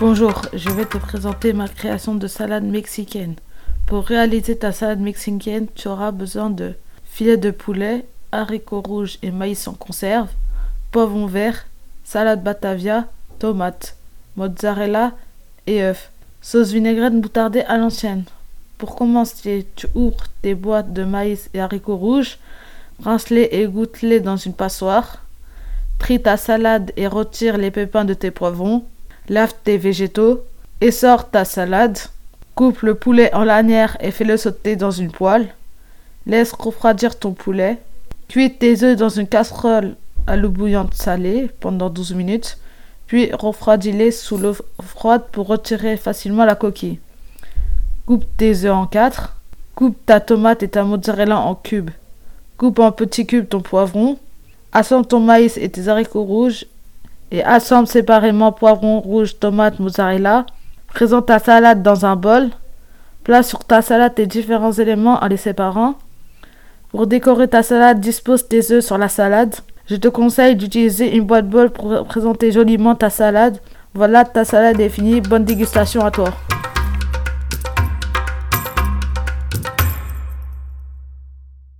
Bonjour, je vais te présenter ma création de salade mexicaine. Pour réaliser ta salade mexicaine, tu auras besoin de filet de poulet, haricots rouges et maïs en conserve, poivron vert, salade batavia, tomates, mozzarella et œufs. Sauce vinaigrette boutardée à l'ancienne. Pour commencer, tu ouvres tes boîtes de maïs et haricots rouges, rince-les et goûte-les dans une passoire. Trie ta salade et retire les pépins de tes poivrons. Lave tes végétaux. Essore ta salade. Coupe le poulet en lanières et fais-le sauter dans une poêle. Laisse refroidir ton poulet. Cuis tes œufs dans une casserole à l'eau bouillante salée pendant 12 minutes. Puis refroidis-les sous l'eau froide pour retirer facilement la coquille. Coupe tes œufs en quatre. Coupe ta tomate et ta mozzarella en cubes. Coupe en petits cubes ton poivron. Assemble ton maïs et tes haricots rouges et assemble séparément poivron rouge, tomate, mozzarella. Présente ta salade dans un bol. Place sur ta salade tes différents éléments en les séparant. Pour décorer ta salade, dispose tes œufs sur la salade. Je te conseille d'utiliser une boîte bol pour présenter joliment ta salade. Voilà, ta salade est finie. Bonne dégustation à toi.